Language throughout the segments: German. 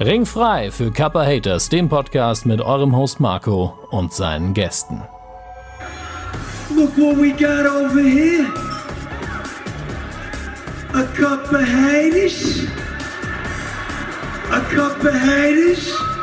Ringfrei für Kappa Haters, dem Podcast mit eurem Host Marco und seinen Gästen. Look what we got over here. A of haters. A of haters.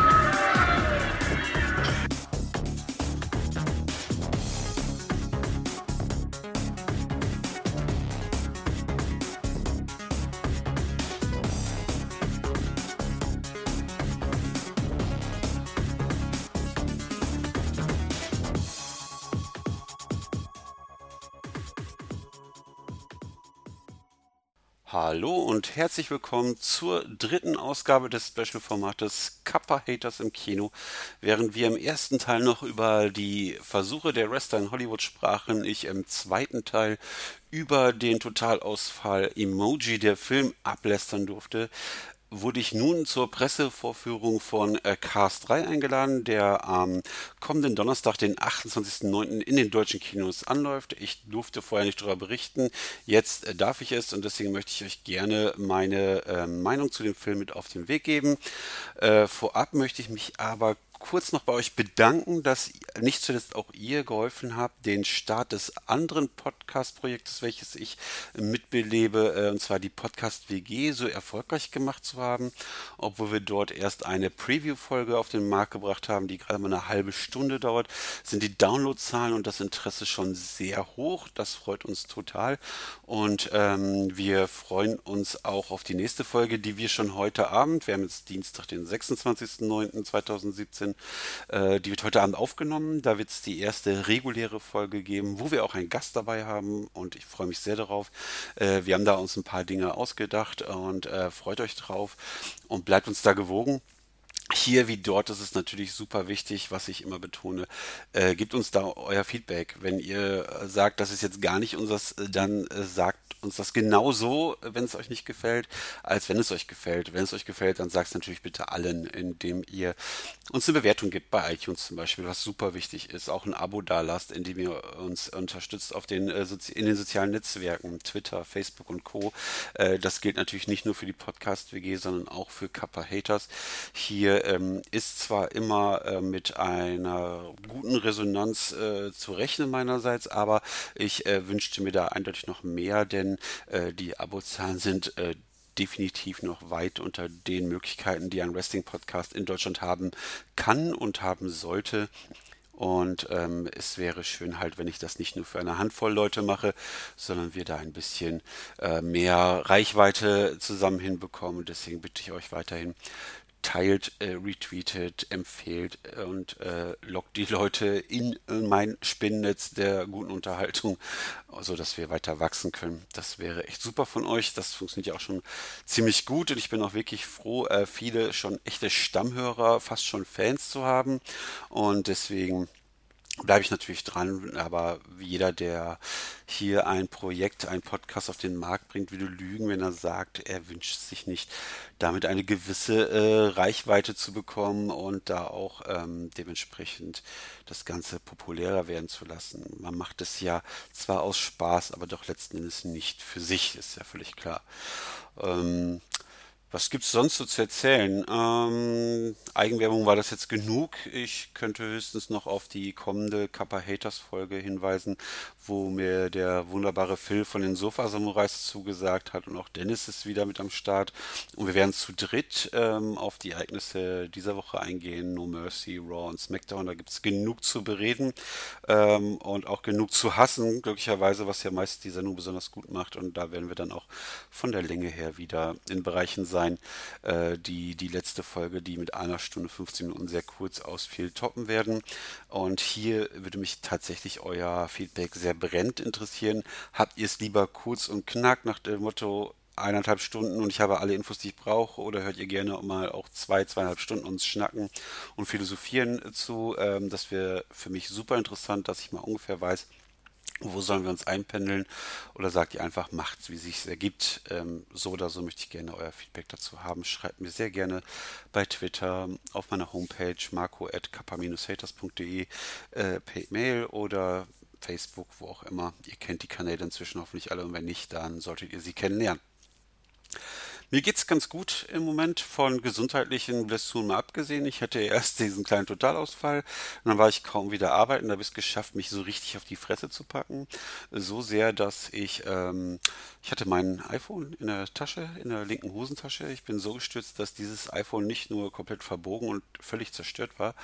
Herzlich willkommen zur dritten Ausgabe des Special-Formates Kappa Haters im Kino. Während wir im ersten Teil noch über die Versuche der Wrestler in Hollywood sprachen, ich im zweiten Teil über den Totalausfall Emoji der Film ablästern durfte, wurde ich nun zur Pressevorführung von äh, Cars 3 eingeladen, der am kommenden Donnerstag, den 28.09. in den deutschen Kinos anläuft. Ich durfte vorher nicht darüber berichten, jetzt äh, darf ich es und deswegen möchte ich euch gerne meine äh, Meinung zu dem Film mit auf den Weg geben. Äh, vorab möchte ich mich aber kurz noch bei euch bedanken, dass nicht zuletzt auch ihr geholfen habt, den Start des anderen Podcast-Projektes, welches ich mitbelebe, äh, und zwar die Podcast WG, so erfolgreich gemacht zu haben, obwohl wir dort erst eine Preview-Folge auf den Markt gebracht haben, die gerade mal eine halbe Stunde dauert, sind die Downloadzahlen und das Interesse schon sehr hoch. Das freut uns total und ähm, wir freuen uns auch auf die nächste Folge, die wir schon heute Abend, wir haben jetzt Dienstag, den 26.09.2017, äh, die wird heute Abend aufgenommen. Da wird es die erste reguläre Folge geben, wo wir auch einen Gast dabei haben und ich freue mich sehr darauf. Äh, wir haben da uns ein paar Dinge ausgedacht und äh, freut euch drauf und bleibt uns da gewogen. Hier wie dort ist es natürlich super wichtig, was ich immer betone. Äh, gebt uns da euer Feedback. Wenn ihr sagt, das ist jetzt gar nicht unseres, dann äh, sagt uns das genauso, wenn es euch nicht gefällt, als wenn es euch gefällt. Wenn es euch gefällt, dann sagt es natürlich bitte allen, indem ihr uns eine Bewertung gibt bei iTunes zum Beispiel, was super wichtig ist. Auch ein Abo da lasst, indem ihr uns unterstützt auf den, äh, in den sozialen Netzwerken, Twitter, Facebook und Co. Äh, das gilt natürlich nicht nur für die Podcast-WG, sondern auch für Kappa Haters. Hier ähm, ist zwar immer äh, mit einer guten Resonanz äh, zu rechnen meinerseits, aber ich äh, wünschte mir da eindeutig noch mehr, denn äh, die Abozahlen sind äh, definitiv noch weit unter den Möglichkeiten, die ein Wrestling-Podcast in Deutschland haben kann und haben sollte. Und ähm, es wäre schön halt, wenn ich das nicht nur für eine Handvoll Leute mache, sondern wir da ein bisschen äh, mehr Reichweite zusammen hinbekommen. Deswegen bitte ich euch weiterhin, teilt, äh, retweetet, empfehlt äh, und äh, lockt die Leute in, in mein Spinnennetz der guten Unterhaltung, so dass wir weiter wachsen können. Das wäre echt super von euch. Das funktioniert ja auch schon ziemlich gut und ich bin auch wirklich froh, äh, viele schon echte Stammhörer, fast schon Fans zu haben und deswegen bleibe ich natürlich dran, aber jeder, der hier ein Projekt, ein Podcast auf den Markt bringt, würde lügen, wenn er sagt, er wünscht sich nicht, damit eine gewisse äh, Reichweite zu bekommen und da auch ähm, dementsprechend das Ganze populärer werden zu lassen. Man macht es ja zwar aus Spaß, aber doch letzten Endes nicht für sich, ist ja völlig klar. Ähm, was gibt es sonst so zu erzählen? Ähm, Eigenwerbung war das jetzt genug. Ich könnte höchstens noch auf die kommende Kappa Haters Folge hinweisen, wo mir der wunderbare Phil von den Sofa Samurais zugesagt hat und auch Dennis ist wieder mit am Start. Und wir werden zu dritt ähm, auf die Ereignisse dieser Woche eingehen. No Mercy, Raw und SmackDown. Da gibt es genug zu bereden ähm, und auch genug zu hassen, glücklicherweise, was ja meist die Sendung besonders gut macht. Und da werden wir dann auch von der Länge her wieder in Bereichen sein sein, äh, die die letzte Folge, die mit einer Stunde 15 Minuten sehr kurz ausfiel, toppen werden. Und hier würde mich tatsächlich euer Feedback sehr brennend interessieren. Habt ihr es lieber kurz und knack nach dem Motto, eineinhalb Stunden und ich habe alle Infos, die ich brauche? Oder hört ihr gerne mal auch zwei, zweieinhalb Stunden uns schnacken und philosophieren zu? Ähm, das wäre für mich super interessant, dass ich mal ungefähr weiß, wo sollen wir uns einpendeln? Oder sagt ihr einfach, macht's, wie sich ergibt. Ähm, so oder so möchte ich gerne euer Feedback dazu haben. Schreibt mir sehr gerne bei Twitter, auf meiner Homepage marco.kappa-haters.de äh, per Mail oder Facebook, wo auch immer. Ihr kennt die Kanäle inzwischen hoffentlich alle und wenn nicht, dann solltet ihr sie kennenlernen. Mir geht's ganz gut im Moment, von gesundheitlichen Blessuren mal abgesehen. Ich hatte erst diesen kleinen Totalausfall, und dann war ich kaum wieder arbeiten, da habe ich es geschafft, mich so richtig auf die Fresse zu packen. So sehr, dass ich, ähm, ich hatte mein iPhone in der Tasche, in der linken Hosentasche. Ich bin so gestürzt, dass dieses iPhone nicht nur komplett verbogen und völlig zerstört war,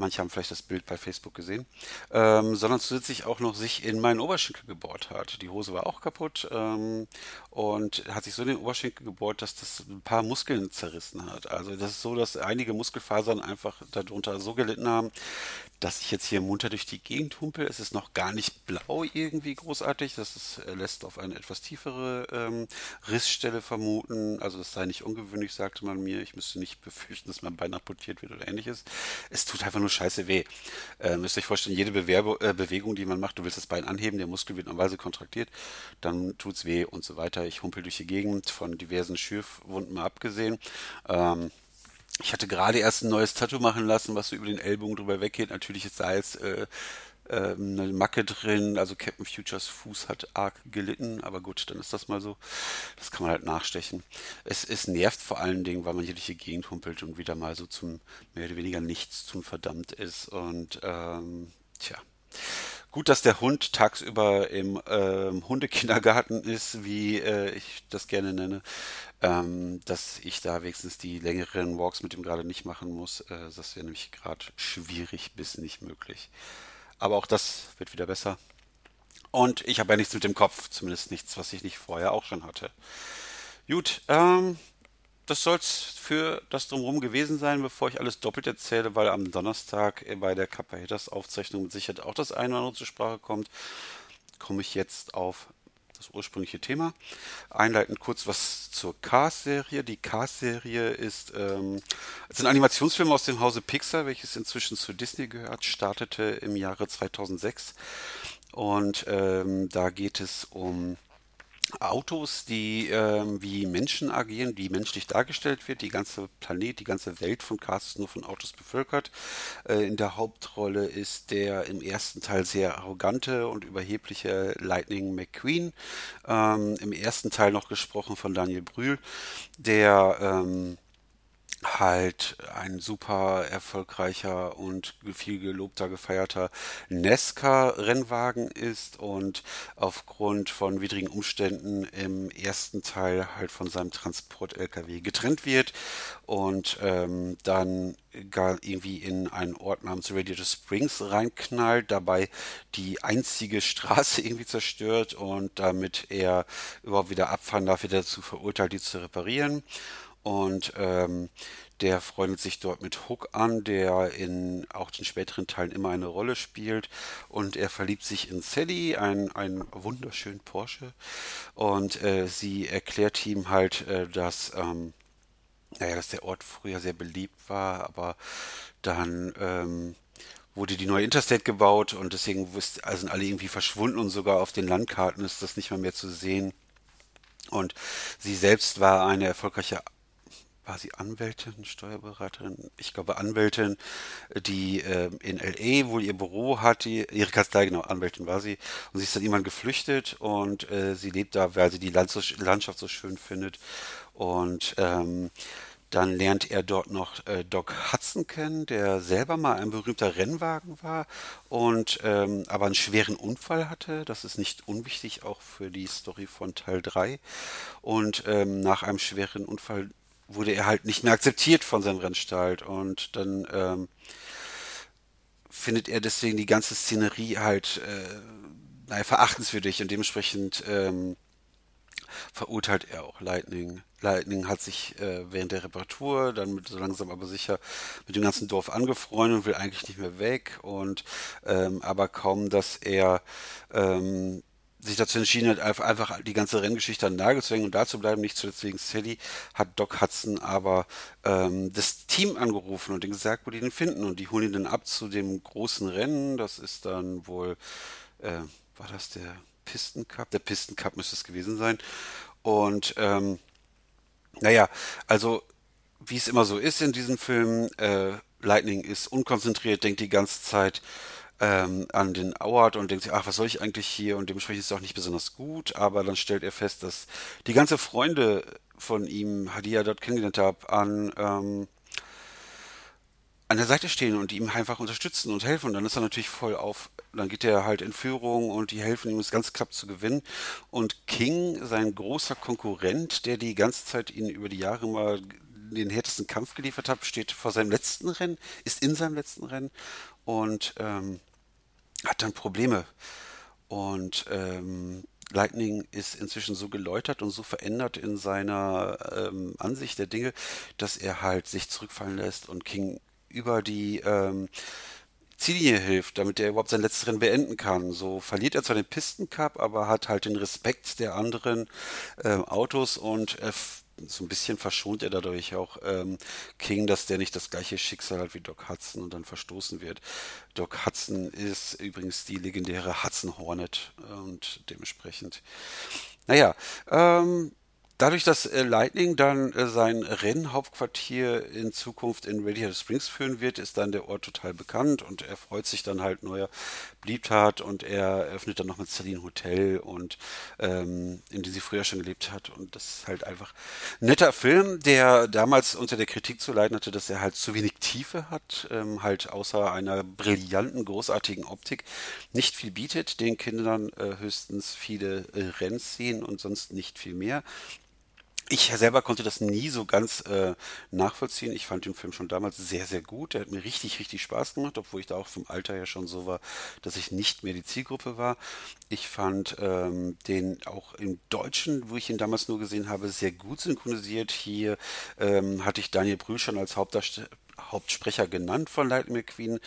manche haben vielleicht das Bild bei Facebook gesehen, ähm, sondern zusätzlich auch noch sich in meinen Oberschenkel gebohrt hat. Die Hose war auch kaputt ähm, und hat sich so in den Oberschenkel gebohrt, dass das ein paar Muskeln zerrissen hat. Also das ist so, dass einige Muskelfasern einfach darunter so gelitten haben, dass ich jetzt hier munter durch die Gegend humpel. Es ist noch gar nicht blau irgendwie großartig. Das ist, äh, lässt auf eine etwas tiefere ähm, Rissstelle vermuten. Also das sei nicht ungewöhnlich, sagte man mir. Ich müsste nicht befürchten, dass mein Bein amputiert wird oder ähnliches. Es tut einfach nur scheiße weh. Äh, müsst ihr euch vorstellen, jede Bewerbe, äh, Bewegung, die man macht, du willst das Bein anheben, der Muskel wird normalerweise kontraktiert, dann tut's weh und so weiter. Ich humpel durch die Gegend, von diversen Schürfwunden mal abgesehen. Ähm, ich hatte gerade erst ein neues Tattoo machen lassen, was so über den Ellbogen drüber weggeht. Natürlich ist da jetzt äh, äh, eine Macke drin, also Captain Futures Fuß hat arg gelitten, aber gut, dann ist das mal so. Das kann man halt nachstechen. Es, es nervt vor allen Dingen, weil man hier durch die Gegend humpelt und wieder mal so zum mehr oder weniger nichts zum verdammt ist. Und ähm, tja. Gut, dass der Hund tagsüber im ähm, Hundekindergarten ist, wie äh, ich das gerne nenne, ähm, dass ich da wenigstens die längeren Walks mit ihm gerade nicht machen muss. Äh, das wäre nämlich gerade schwierig bis nicht möglich. Aber auch das wird wieder besser. Und ich habe ja nichts mit dem Kopf, zumindest nichts, was ich nicht vorher auch schon hatte. Gut, ähm, das soll es für das Drumherum gewesen sein, bevor ich alles doppelt erzähle, weil am Donnerstag bei der Kappa Hitters Aufzeichnung mit Sicherheit auch das eine oder andere zur Sprache kommt, komme ich jetzt auf das ursprüngliche Thema. Einleitend kurz was zur Cars-Serie. Die Cars-Serie ist, ähm, ein Animationsfilm aus dem Hause Pixar, welches inzwischen zu Disney gehört, startete im Jahre 2006. Und ähm, da geht es um Autos, die ähm, wie Menschen agieren, die menschlich dargestellt wird. Die ganze Planet, die ganze Welt von Cars ist nur von Autos bevölkert. Äh, in der Hauptrolle ist der im ersten Teil sehr arrogante und überhebliche Lightning McQueen. Ähm, Im ersten Teil noch gesprochen von Daniel Brühl, der ähm, halt ein super erfolgreicher und viel gelobter, gefeierter Nesca-Rennwagen ist und aufgrund von widrigen Umständen im ersten Teil halt von seinem Transport-LKW getrennt wird und ähm, dann gar irgendwie in einen Ort namens Radiator Springs reinknallt, dabei die einzige Straße irgendwie zerstört und damit er überhaupt wieder abfahren darf, wird er dazu verurteilt, die zu reparieren. Und ähm, der freundet sich dort mit Hook an, der in auch den späteren Teilen immer eine Rolle spielt. Und er verliebt sich in Sally, ein, ein wunderschönen Porsche. Und äh, sie erklärt ihm halt, äh, dass, ähm, naja, dass der Ort früher sehr beliebt war, aber dann ähm, wurde die neue Interstate gebaut und deswegen sind alle irgendwie verschwunden und sogar auf den Landkarten ist das nicht mal mehr zu sehen. Und sie selbst war eine erfolgreiche war sie Anwältin, Steuerberaterin, ich glaube Anwältin, die äh, in LA wohl ihr Büro hat, die, ihre Kanzlei, genau, Anwältin war sie. Und sie ist dann irgendwann geflüchtet und äh, sie lebt da, weil sie die Landschaft so schön findet. Und ähm, dann lernt er dort noch äh, Doc Hudson kennen, der selber mal ein berühmter Rennwagen war und ähm, aber einen schweren Unfall hatte. Das ist nicht unwichtig, auch für die Story von Teil 3. Und ähm, nach einem schweren Unfall wurde er halt nicht mehr akzeptiert von seinem Rennstall. Und dann ähm, findet er deswegen die ganze Szenerie halt äh, naja, verachtenswürdig. Und dementsprechend ähm, verurteilt er auch Lightning. Lightning hat sich äh, während der Reparatur dann mit, so langsam aber sicher mit dem ganzen Dorf angefreundet und will eigentlich nicht mehr weg. Und ähm, aber kaum, dass er ähm, sich dazu entschieden hat, einfach die ganze Renngeschichte an den Nagel zu hängen und da zu bleiben, nicht zuletzt wegen Sally, hat Doc Hudson aber ähm, das Team angerufen und ihnen gesagt, wo die den finden. Und die holen ihn dann ab zu dem großen Rennen. Das ist dann wohl, äh, war das der Pisten Cup? Der Pisten Cup müsste es gewesen sein. Und ähm, naja, also wie es immer so ist in diesem Film, äh, Lightning ist unkonzentriert, denkt die ganze Zeit ähm, an den Award und denkt sich, ach, was soll ich eigentlich hier? Und dementsprechend ist es auch nicht besonders gut, aber dann stellt er fest, dass die ganze Freunde von ihm, die er dort kennengelernt hat, an ähm, an der Seite stehen und ihm einfach unterstützen und helfen. Und dann ist er natürlich voll auf, dann geht er halt in Führung und die helfen ihm, es ganz klappt zu gewinnen. Und King, sein großer Konkurrent, der die ganze Zeit ihn über die Jahre mal den härtesten Kampf geliefert hat, steht vor seinem letzten Rennen, ist in seinem letzten Rennen und ähm, hat dann Probleme. Und ähm, Lightning ist inzwischen so geläutert und so verändert in seiner ähm, Ansicht der Dinge, dass er halt sich zurückfallen lässt und King über die ähm, Ziellinie hilft, damit er überhaupt sein letztes Rennen beenden kann. So verliert er zwar den Pistencup, aber hat halt den Respekt der anderen äh, Autos und äh, so ein bisschen verschont er dadurch auch ähm, King, dass der nicht das gleiche Schicksal hat wie Doc Hudson und dann verstoßen wird. Doc Hudson ist übrigens die legendäre Hudson Hornet und dementsprechend, naja, ähm, Dadurch, dass äh, Lightning dann äh, sein Rennhauptquartier in Zukunft in Radiator Springs führen wird, ist dann der Ort total bekannt und er freut sich dann halt neuer Beliebtheit und er eröffnet dann noch mit Celine Hotel und ähm, in dem sie früher schon gelebt hat und das ist halt einfach ein netter Film, der damals unter der Kritik zu leiden hatte, dass er halt zu wenig Tiefe hat, ähm, halt außer einer brillanten, großartigen Optik nicht viel bietet, den Kindern äh, höchstens viele äh, Rennszenen und sonst nicht viel mehr. Ich selber konnte das nie so ganz äh, nachvollziehen. Ich fand den Film schon damals sehr, sehr gut. Der hat mir richtig, richtig Spaß gemacht, obwohl ich da auch vom Alter her schon so war, dass ich nicht mehr die Zielgruppe war. Ich fand ähm, den auch im Deutschen, wo ich ihn damals nur gesehen habe, sehr gut synchronisiert. Hier ähm, hatte ich Daniel Brühl schon als Hauptdarsteller Hauptsprecher genannt von Lightning McQueen,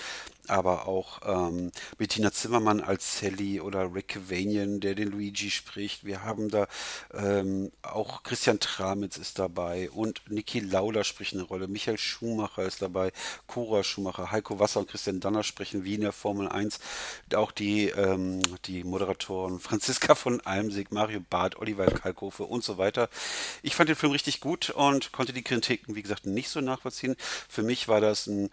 aber auch ähm, Bettina Zimmermann als Sally oder Rick Vanian, der den Luigi spricht. Wir haben da ähm, auch Christian Tramitz ist dabei und Niki Lauda spricht eine Rolle. Michael Schumacher ist dabei, Cora Schumacher, Heiko Wasser und Christian Danner sprechen wie in der Formel 1. Auch die, ähm, die Moderatoren Franziska von Almsig, Mario Barth, Oliver Kalkofe und so weiter. Ich fand den Film richtig gut und konnte die Kritiken, wie gesagt, nicht so nachvollziehen. Für mich war das ein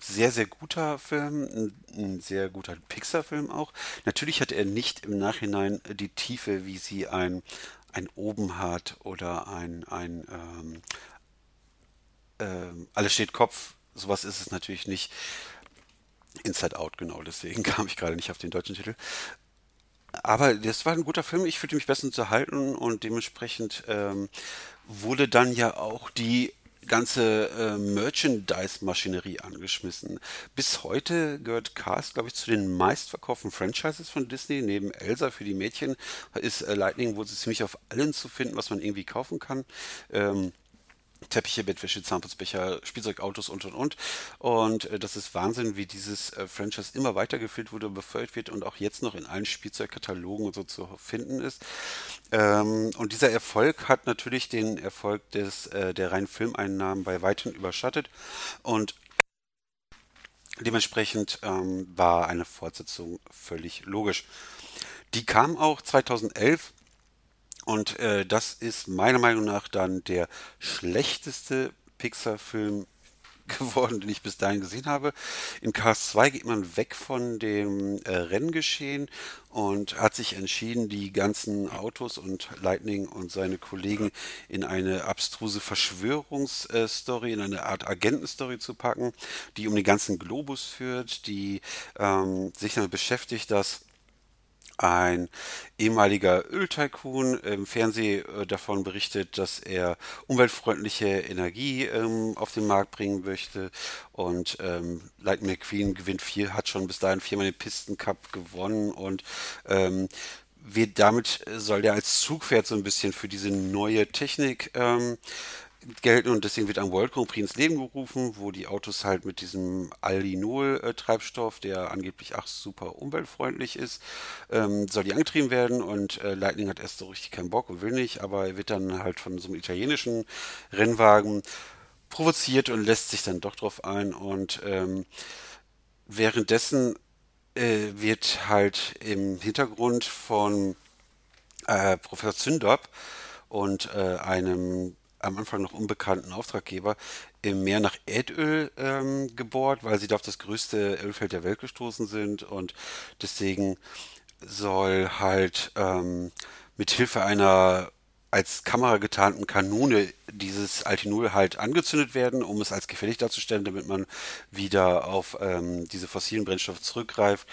sehr, sehr guter Film, ein, sehr guter Pixar-Film auch. Natürlich hat er nicht im Nachhinein die Tiefe, wie sie ein, ein Oben hat oder ein, ein ähm, ähm, Alles steht Kopf. Sowas ist es natürlich nicht. Inside Out, genau, deswegen kam ich gerade nicht auf den deutschen Titel. Aber das war ein guter Film, ich fühlte mich bestens unterhalten und dementsprechend ähm, wurde dann ja auch die ganze äh, Merchandise-Maschinerie angeschmissen. Bis heute gehört Cars, glaube ich, zu den meistverkauften Franchises von Disney. Neben Elsa für die Mädchen ist äh, Lightning wohl ziemlich auf allen zu finden, was man irgendwie kaufen kann. Ähm, Teppiche, Bettwäsche, Zahnputzbecher, Spielzeugautos und und und. Und äh, das ist Wahnsinn, wie dieses äh, Franchise immer weitergeführt wurde, befeuert wird und auch jetzt noch in allen Spielzeugkatalogen und so zu finden ist. Ähm, und dieser Erfolg hat natürlich den Erfolg des, äh, der reinen Filmeinnahmen bei weitem überschattet. Und dementsprechend ähm, war eine Fortsetzung völlig logisch. Die kam auch 2011 und äh, das ist meiner Meinung nach dann der schlechteste Pixar-Film geworden, den ich bis dahin gesehen habe. In Cars 2 geht man weg von dem äh, Renngeschehen und hat sich entschieden, die ganzen Autos und Lightning und seine Kollegen in eine abstruse Verschwörungsstory, in eine Art Agentenstory zu packen, die um den ganzen Globus führt, die ähm, sich damit beschäftigt, dass ein ehemaliger Öltycoon im Fernsehen äh, davon berichtet, dass er umweltfreundliche Energie ähm, auf den Markt bringen möchte. Und ähm, Lightning McQueen gewinnt vier, hat schon bis dahin viermal den Pistencup gewonnen und ähm, wird damit soll der als Zugpferd so ein bisschen für diese neue Technik ähm, gelten und deswegen wird ein World Grand Prix ins Leben gerufen, wo die Autos halt mit diesem Aldinol-Treibstoff, der angeblich ach super umweltfreundlich ist, ähm, soll die angetrieben werden und äh, Lightning hat erst so richtig keinen Bock und will nicht, aber er wird dann halt von so einem italienischen Rennwagen provoziert und lässt sich dann doch drauf ein und ähm, währenddessen äh, wird halt im Hintergrund von äh, Professor Zündorp und äh, einem am Anfang noch unbekannten Auftraggeber im Meer nach Erdöl ähm, gebohrt, weil sie da auf das größte Ölfeld der Welt gestoßen sind und deswegen soll halt ähm, mit Hilfe einer als Kamera getarnten Kanone dieses Altinol halt angezündet werden, um es als gefährlich darzustellen, damit man wieder auf ähm, diese fossilen Brennstoffe zurückgreift,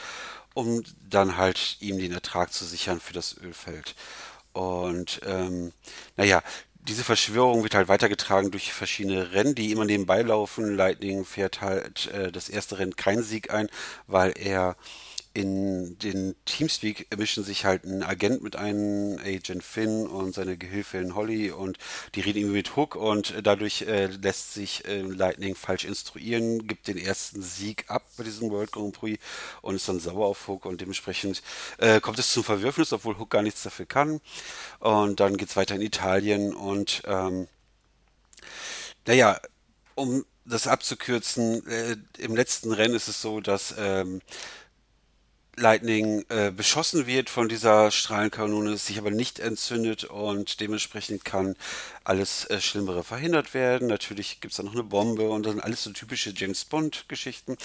um dann halt ihm den Ertrag zu sichern für das Ölfeld. Und ähm, naja, diese Verschwörung wird halt weitergetragen durch verschiedene Rennen, die immer nebenbei laufen. Lightning fährt halt äh, das erste Rennen keinen Sieg ein, weil er in den Teamspeak mischen sich halt ein Agent mit einem Agent Finn und seine Gehilfin Holly und die reden irgendwie mit Hook und dadurch äh, lässt sich äh, Lightning falsch instruieren, gibt den ersten Sieg ab bei diesem World Grand Prix und ist dann sauer auf Hook und dementsprechend äh, kommt es zum Verwürfnis, obwohl Hook gar nichts dafür kann. Und dann geht es weiter in Italien und ähm, naja, um das abzukürzen, äh, im letzten Rennen ist es so, dass ähm, Lightning äh, beschossen wird von dieser Strahlenkanone, sich aber nicht entzündet und dementsprechend kann alles äh, Schlimmere verhindert werden. Natürlich gibt es da noch eine Bombe und das sind alles so typische James Bond-Geschichten,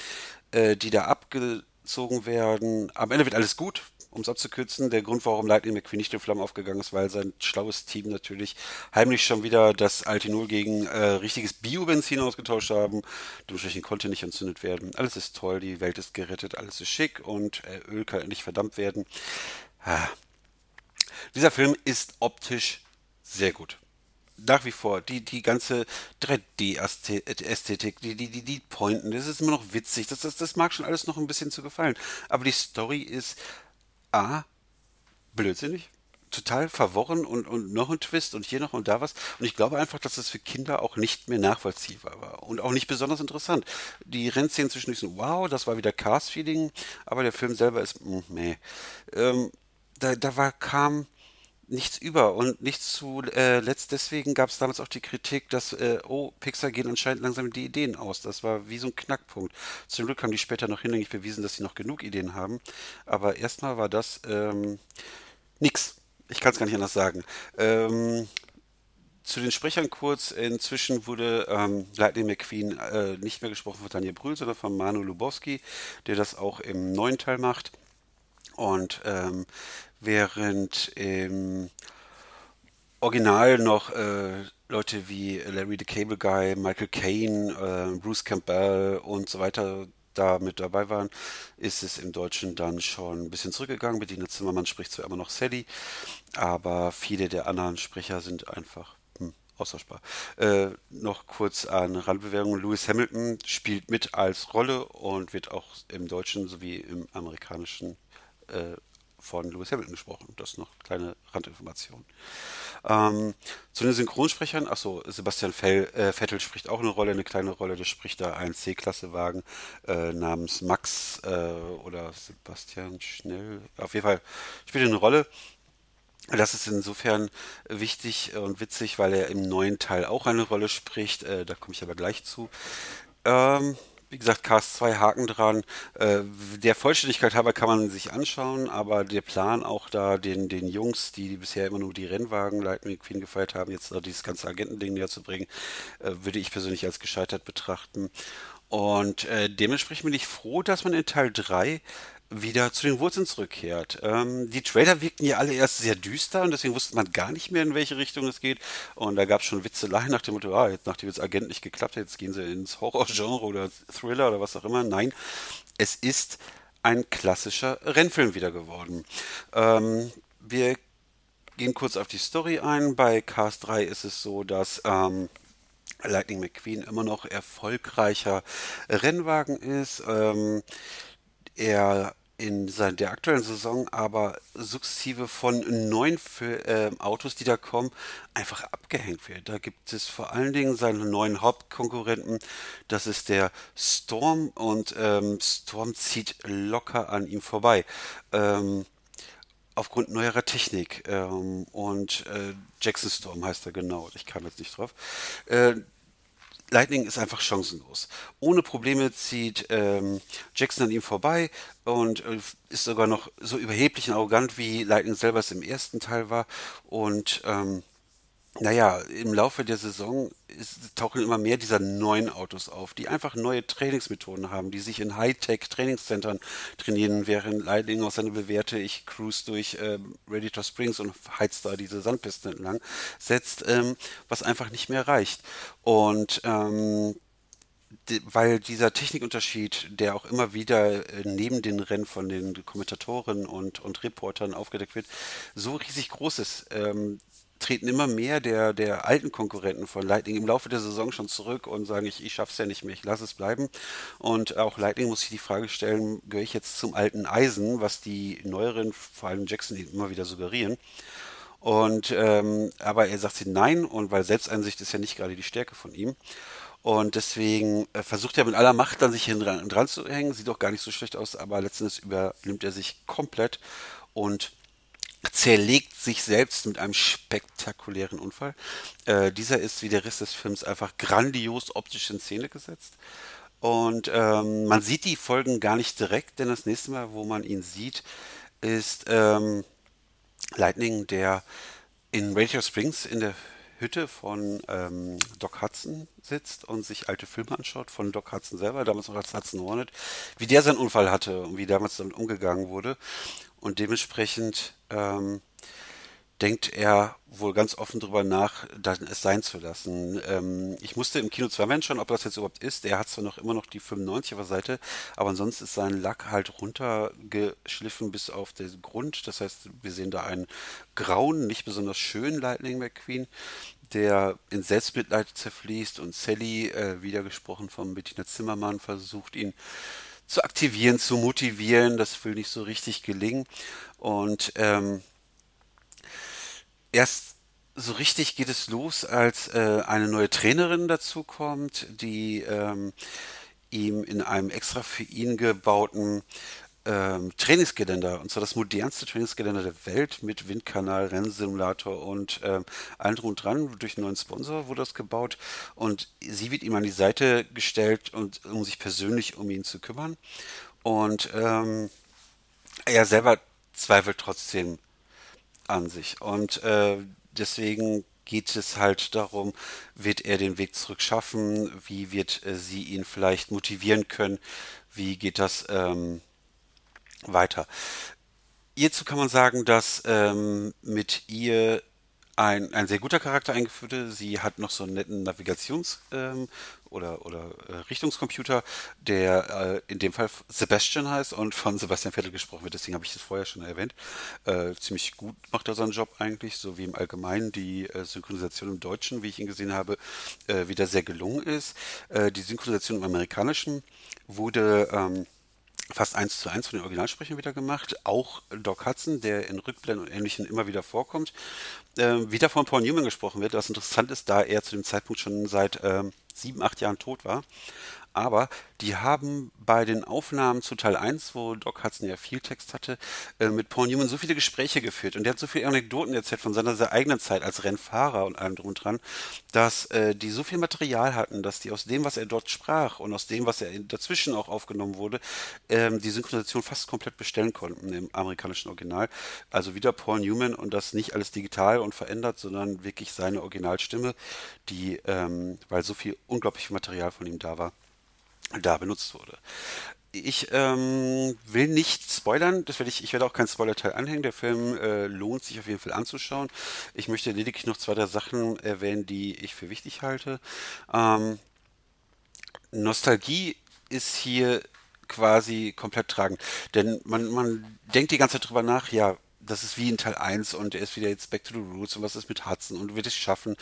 äh, die da abgezogen werden. Am Ende wird alles gut, um es abzukürzen, der Grund, warum Lightning McQueen nicht in Flammen aufgegangen ist, weil sein schlaues Team natürlich heimlich schon wieder das Altinol gegen äh, richtiges Biobenzin ausgetauscht haben. Dementsprechend konnte nicht entzündet werden. Alles ist toll, die Welt ist gerettet, alles ist schick und äh, Öl kann nicht verdammt werden. Ah. Dieser Film ist optisch sehr gut nach wie vor, die, die ganze 3D-Ästhetik, die, die, die, die Pointen, das ist immer noch witzig, das, das, das mag schon alles noch ein bisschen zu gefallen. Aber die Story ist A, blödsinnig, total verworren und, und noch ein Twist und hier noch und da was. Und ich glaube einfach, dass das für Kinder auch nicht mehr nachvollziehbar war und auch nicht besonders interessant. Die Rennszenen zwischendurch sind, wow, das war wieder Cars-Feeling, aber der Film selber ist, mh, mm, meh. Ähm, da, da war, kam nichts über und nichts zuletzt. Äh, deswegen gab es damals auch die Kritik, dass, äh, oh, Pixar gehen anscheinend langsam die Ideen aus. Das war wie so ein Knackpunkt. Zum Glück haben die später noch hinlänglich bewiesen, dass sie noch genug Ideen haben. Aber erstmal war das ähm, nix. Ich kann es gar nicht anders sagen. Ähm, zu den Sprechern kurz. Inzwischen wurde ähm, Lightning McQueen äh, nicht mehr gesprochen von Daniel Brühl, sondern von Manu Lubowski, der das auch im neuen Teil macht. Und ähm, während im Original noch äh, Leute wie Larry the Cable Guy, Michael Caine, äh, Bruce Campbell und so weiter da mit dabei waren, ist es im Deutschen dann schon ein bisschen zurückgegangen. Bettina Zimmermann spricht zwar immer noch Sally, aber viele der anderen Sprecher sind einfach hm, austauschbar. Äh, noch kurz an Randbewerbung. Lewis Hamilton spielt mit als Rolle und wird auch im Deutschen sowie im amerikanischen äh, von Lewis Hamilton gesprochen. Das ist noch eine kleine Randinformation. Ähm, zu den Synchronsprechern, achso, Sebastian Fell, äh, Vettel spricht auch eine Rolle, eine kleine Rolle. Der spricht da einen C-Klasse-Wagen äh, namens Max äh, oder Sebastian Schnell. Auf jeden Fall spielt er eine Rolle. Das ist insofern wichtig und witzig, weil er im neuen Teil auch eine Rolle spricht. Äh, da komme ich aber gleich zu. Ähm, wie gesagt, Cast 2 Haken dran. Äh, der Vollständigkeit halber kann man sich anschauen, aber der Plan auch da, den, den Jungs, die, die bisher immer nur die Rennwagen Lightning Queen gefeiert haben, jetzt dieses ganze Agentending näher zu bringen, äh, würde ich persönlich als gescheitert betrachten. Und äh, dementsprechend bin ich froh, dass man in Teil 3 wieder zu den Wurzeln zurückkehrt. Ähm, die Trailer wirkten ja alle erst sehr düster und deswegen wusste man gar nicht mehr, in welche Richtung es geht. Und da gab es schon Witzeleien nach dem Motto, ah, jetzt, nachdem jetzt Agent nicht geklappt hat, jetzt gehen sie ins Horror-Genre oder Thriller oder was auch immer. Nein, es ist ein klassischer Rennfilm wieder geworden. Ähm, wir gehen kurz auf die Story ein. Bei Cars 3 ist es so, dass ähm, Lightning McQueen immer noch erfolgreicher Rennwagen ist. Ähm, er in der aktuellen Saison aber sukzessive von neuen äh, Autos, die da kommen, einfach abgehängt wird. Da gibt es vor allen Dingen seinen neuen Hauptkonkurrenten, das ist der Storm und ähm, Storm zieht locker an ihm vorbei. Ähm, aufgrund neuerer Technik ähm, und äh, Jackson Storm heißt er genau, ich kam jetzt nicht drauf. Äh, Lightning ist einfach chancenlos. Ohne Probleme zieht ähm, Jackson an ihm vorbei und äh, ist sogar noch so überheblich und arrogant, wie Lightning selber es im ersten Teil war. Und ähm, naja, im Laufe der Saison ist, tauchen immer mehr dieser neuen Autos auf, die einfach neue Trainingsmethoden haben, die sich in Hightech-Trainingszentren trainieren, während Lightning aus seine bewährte, ich cruise durch ähm, Radiator Springs und heizt da diese Sandpisten entlang, setzt, ähm, was einfach nicht mehr reicht. Und ähm, weil dieser Technikunterschied, der auch immer wieder äh, neben den Rennen von den Kommentatoren und, und Reportern aufgedeckt wird, so riesig groß ist, ähm, treten immer mehr der, der alten Konkurrenten von Lightning im Laufe der Saison schon zurück und sagen, ich, ich schaff's ja nicht mehr, ich lasse es bleiben. Und auch Lightning muss sich die Frage stellen, gehöre ich jetzt zum alten Eisen, was die neueren, vor allem Jackson, immer wieder suggerieren. Und ähm, aber er sagt sie nein, und weil Selbsteinsicht ist ja nicht gerade die Stärke von ihm. Und deswegen äh, versucht er mit aller Macht dann sich hin dran, dran zu hängen. Sieht auch gar nicht so schlecht aus, aber letztendlich übernimmt er sich komplett und zerlegt sich selbst mit einem spektakulären Unfall. Äh, dieser ist wie der Rest des Films einfach grandios optisch in Szene gesetzt. Und ähm, man sieht die Folgen gar nicht direkt, denn das nächste Mal, wo man ihn sieht, ist ähm, Lightning, der in Radio Springs in der Hütte von ähm, Doc Hudson sitzt und sich alte Filme anschaut von Doc Hudson selber, damals noch als Hudson Hornet, wie der seinen Unfall hatte und wie damals damit umgegangen wurde. Und dementsprechend ähm, denkt er wohl ganz offen darüber nach, dann es sein zu lassen. Ähm, ich musste im Kino zweimal schauen, ob das jetzt überhaupt ist. Er hat zwar noch immer noch die 95er Seite, aber ansonsten ist sein Lack halt runtergeschliffen bis auf den Grund. Das heißt, wir sehen da einen grauen, nicht besonders schönen Lightning McQueen, der in Selbstmitleid zerfließt und Sally, äh, wieder gesprochen von Bettina Zimmermann, versucht ihn zu aktivieren, zu motivieren. Das will nicht so richtig gelingen. Und ähm, erst so richtig geht es los, als äh, eine neue Trainerin dazu kommt, die ähm, ihm in einem extra für ihn gebauten ähm, Trainingsgeländer, und zwar das modernste Trainingsgeländer der Welt mit Windkanal, Rennsimulator und ähm, allem drum und dran. Durch einen neuen Sponsor wurde das gebaut und sie wird ihm an die Seite gestellt, und, um sich persönlich um ihn zu kümmern. Und ähm, er selber zweifelt trotzdem an sich. Und äh, deswegen geht es halt darum, wird er den Weg zurück schaffen? Wie wird äh, sie ihn vielleicht motivieren können? Wie geht das ähm, weiter? Hierzu kann man sagen, dass ähm, mit ihr ein, ein sehr guter Charakter eingeführt wurde. Sie hat noch so einen netten Navigations- ähm, oder, oder äh, Richtungscomputer, der äh, in dem Fall Sebastian heißt und von Sebastian Vettel gesprochen wird. Deswegen habe ich das vorher schon erwähnt. Äh, ziemlich gut macht er seinen Job eigentlich, so wie im Allgemeinen die äh, Synchronisation im Deutschen, wie ich ihn gesehen habe, äh, wieder sehr gelungen ist. Äh, die Synchronisation im Amerikanischen wurde ähm, fast eins zu eins von den Originalsprechern wieder gemacht. Auch Doc Hudson, der in Rückblenden und Ähnlichem immer wieder vorkommt, äh, wieder von Paul Newman gesprochen wird, was interessant ist, da er zu dem Zeitpunkt schon seit ähm, sieben, acht Jahren tot war. Aber die haben bei den Aufnahmen zu Teil 1, wo Doc Hudson ja viel Text hatte, äh, mit Paul Newman so viele Gespräche geführt und der hat so viele Anekdoten erzählt von seiner sehr eigenen Zeit als Rennfahrer und allem drum und dran, dass äh, die so viel Material hatten, dass die aus dem, was er dort sprach und aus dem, was er dazwischen auch aufgenommen wurde, ähm, die Synchronisation fast komplett bestellen konnten im amerikanischen Original. Also wieder Paul Newman und das nicht alles digital und verändert, sondern wirklich seine Originalstimme, die, ähm, weil so viel unglaublich Material von ihm da war da benutzt wurde. Ich ähm, will nicht spoilern, das werde ich, ich werde auch kein Spoiler-Teil anhängen. Der Film äh, lohnt sich auf jeden Fall anzuschauen. Ich möchte lediglich noch zwei, drei Sachen erwähnen, die ich für wichtig halte. Ähm, Nostalgie ist hier quasi komplett tragend. Denn man, man denkt die ganze Zeit drüber nach, ja, das ist wie in Teil 1 und er ist wieder jetzt back to the roots und was ist mit Hudson und wird es schaffen.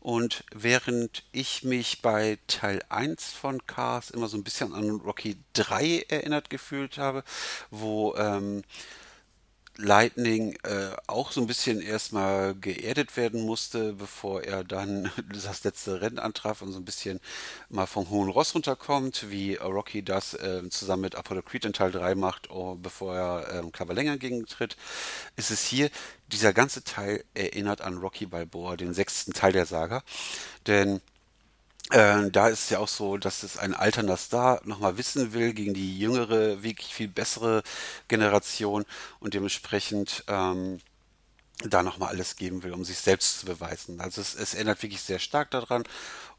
Und während ich mich bei Teil 1 von Cars immer so ein bisschen an Rocky 3 erinnert gefühlt habe, wo ähm, Lightning äh, auch so ein bisschen erstmal geerdet werden musste, bevor er dann das letzte Rennen antraf und so ein bisschen mal vom hohen Ross runterkommt, wie Rocky das äh, zusammen mit Apollo Creed in Teil 3 macht, oh, bevor er ähm, Cavalenger gegentritt, ist es hier, dieser ganze Teil erinnert an Rocky Balboa, den sechsten Teil der Saga, denn äh, da ist es ja auch so, dass es ein alternder Star nochmal wissen will gegen die jüngere, wirklich viel bessere Generation und dementsprechend ähm, da nochmal alles geben will, um sich selbst zu beweisen. Also es, es erinnert wirklich sehr stark daran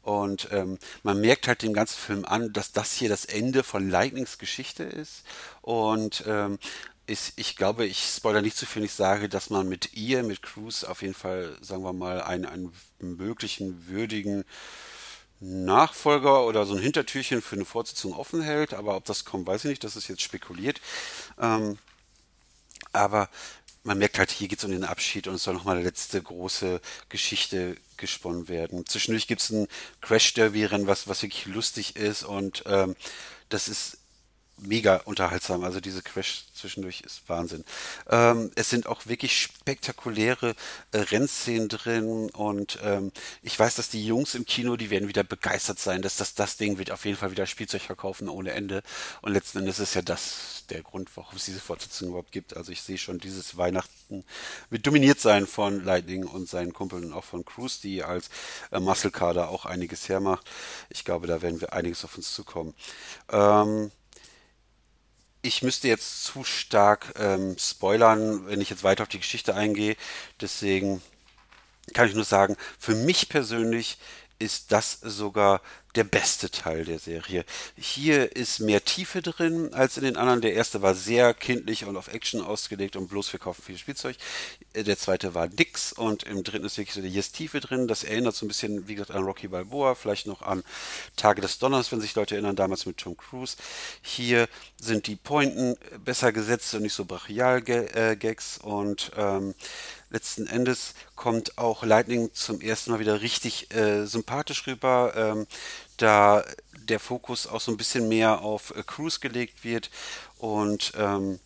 und ähm, man merkt halt dem ganzen Film an, dass das hier das Ende von Lightnings Geschichte ist und ähm, ist, ich glaube, ich spoilere nicht zu viel, wenn ich sage, dass man mit ihr, mit Cruz auf jeden Fall, sagen wir mal, einen, einen möglichen würdigen Nachfolger oder so ein Hintertürchen für eine Fortsetzung offen hält. Aber ob das kommt, weiß ich nicht. Das ist jetzt spekuliert. Ähm, aber man merkt halt, hier geht es um den Abschied und es soll nochmal eine letzte große Geschichte gesponnen werden. Zwischendurch gibt es ein Crash-Derby-Rennen, was, was wirklich lustig ist und ähm, das ist mega unterhaltsam. Also diese Crash zwischendurch ist Wahnsinn. Ähm, es sind auch wirklich spektakuläre äh, Rennszenen drin und ähm, ich weiß, dass die Jungs im Kino, die werden wieder begeistert sein, dass das, das Ding wird auf jeden Fall wieder Spielzeug verkaufen ohne Ende. Und letzten Endes ist ja das der Grund, warum es diese Fortsetzung überhaupt gibt. Also ich sehe schon, dieses Weihnachten wird dominiert sein von Lightning und seinen Kumpeln und auch von Cruz, die als äh, Muscle Kader auch einiges hermacht. Ich glaube, da werden wir einiges auf uns zukommen. Ähm, ich müsste jetzt zu stark ähm, spoilern, wenn ich jetzt weiter auf die Geschichte eingehe. Deswegen kann ich nur sagen, für mich persönlich ist das sogar der beste Teil der Serie. Hier ist mehr Tiefe drin als in den anderen. Der erste war sehr kindlich und auf Action ausgelegt und bloß wir kaufen viel Spielzeug. Äh, der zweite war Dix und im dritten ist wirklich so, hier ist Tiefe drin. Das erinnert so ein bisschen, wie gesagt, an Rocky Balboa, vielleicht noch an Tage des Donners, wenn sich Leute erinnern, damals mit Tom Cruise. Hier sind die Pointen besser gesetzt und nicht so Brachial-Gags und ähm, letzten Endes kommt auch Lightning zum ersten Mal wieder richtig äh, sympathisch rüber, ähm, da der Fokus auch so ein bisschen mehr auf äh, Cruise gelegt wird und ähm,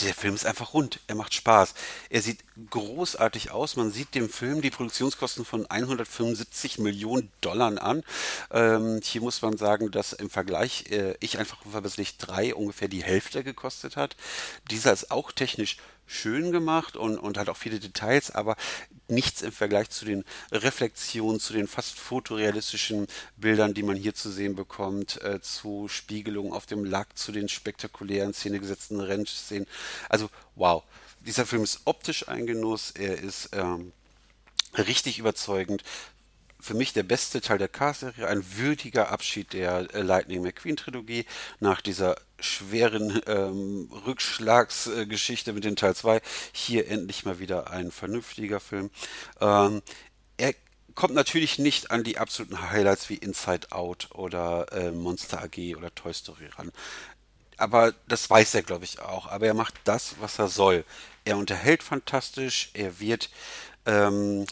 der Film ist einfach rund. Er macht Spaß. Er sieht großartig aus. Man sieht dem Film die Produktionskosten von 175 Millionen Dollar an. Ähm, hier muss man sagen, dass im Vergleich äh, ich einfach verbesslich drei ungefähr die Hälfte gekostet hat. Dieser ist auch technisch schön gemacht und, und hat auch viele Details, aber nichts im Vergleich zu den Reflexionen, zu den fast fotorealistischen Bildern, die man hier zu sehen bekommt, äh, zu Spiegelungen auf dem Lack, zu den spektakulären, szenegesetzten Rennszenen. Also, wow. Dieser Film ist optisch ein Genuss, er ist ähm, richtig überzeugend für mich der beste Teil der Cast-Serie, ein würdiger Abschied der äh, Lightning McQueen-Trilogie nach dieser schweren ähm, Rückschlagsgeschichte mit den Teil 2. Hier endlich mal wieder ein vernünftiger Film. Ähm, er kommt natürlich nicht an die absoluten Highlights wie Inside Out oder äh, Monster AG oder Toy Story ran. Aber das weiß er, glaube ich, auch. Aber er macht das, was er soll. Er unterhält fantastisch, er wird ähm,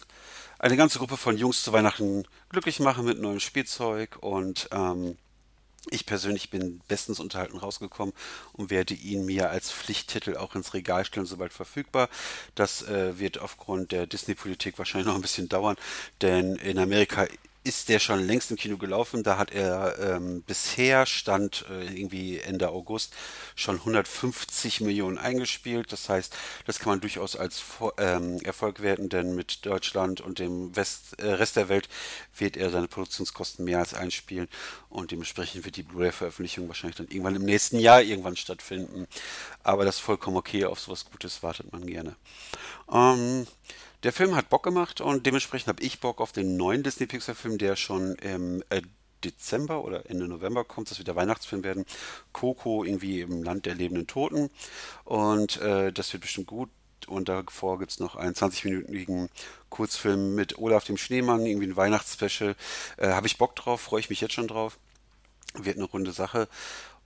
eine ganze Gruppe von Jungs zu Weihnachten glücklich machen mit neuem Spielzeug und ähm, ich persönlich bin bestens unterhalten rausgekommen und werde ihn mir als Pflichttitel auch ins Regal stellen, sobald verfügbar. Das äh, wird aufgrund der Disney-Politik wahrscheinlich noch ein bisschen dauern, denn in Amerika ist der schon längst im Kino gelaufen. Da hat er ähm, bisher, stand äh, irgendwie Ende August, schon 150 Millionen eingespielt. Das heißt, das kann man durchaus als ähm, Erfolg werten, denn mit Deutschland und dem West, äh, Rest der Welt wird er seine Produktionskosten mehr als einspielen. Und dementsprechend wird die Blu-ray-Veröffentlichung wahrscheinlich dann irgendwann im nächsten Jahr irgendwann stattfinden. Aber das ist vollkommen okay. Auf sowas Gutes wartet man gerne. Ähm, der Film hat Bock gemacht und dementsprechend habe ich Bock auf den neuen Disney-Pixar-Film, der schon im äh, Dezember oder Ende November kommt, das wird der Weihnachtsfilm werden. Coco irgendwie im Land der lebenden Toten. Und äh, das wird bestimmt gut. Und davor gibt es noch einen 20-minütigen Kurzfilm mit Olaf dem Schneemann, irgendwie ein Weihnachtsspecial. Äh, Habe ich Bock drauf, freue ich mich jetzt schon drauf. Wird eine runde Sache.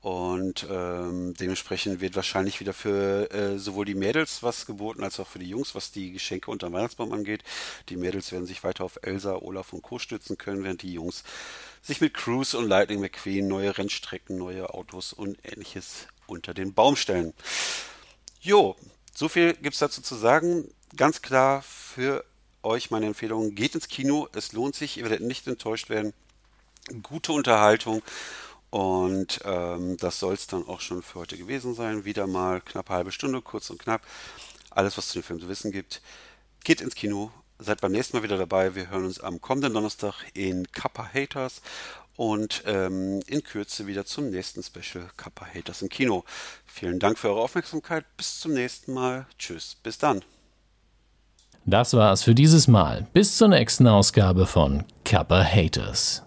Und ähm, dementsprechend wird wahrscheinlich wieder für äh, sowohl die Mädels was geboten, als auch für die Jungs, was die Geschenke unter dem Weihnachtsbaum angeht. Die Mädels werden sich weiter auf Elsa, Olaf und Co. stützen können, während die Jungs sich mit Cruise und Lightning McQueen neue Rennstrecken, neue Autos und ähnliches unter den Baum stellen. Jo, so viel gibt es dazu zu sagen. Ganz klar für euch meine Empfehlung, geht ins Kino, es lohnt sich, ihr werdet nicht enttäuscht werden. Gute Unterhaltung und ähm, das soll es dann auch schon für heute gewesen sein. Wieder mal knapp halbe Stunde, kurz und knapp. Alles, was zu dem Film zu wissen gibt. Geht ins Kino. Seid beim nächsten Mal wieder dabei. Wir hören uns am kommenden Donnerstag in Kappa Haters und ähm, in Kürze wieder zum nächsten Special Kappa Haters im Kino. Vielen Dank für eure Aufmerksamkeit. Bis zum nächsten Mal. Tschüss. Bis dann. Das war's für dieses Mal. Bis zur nächsten Ausgabe von Kappa Haters.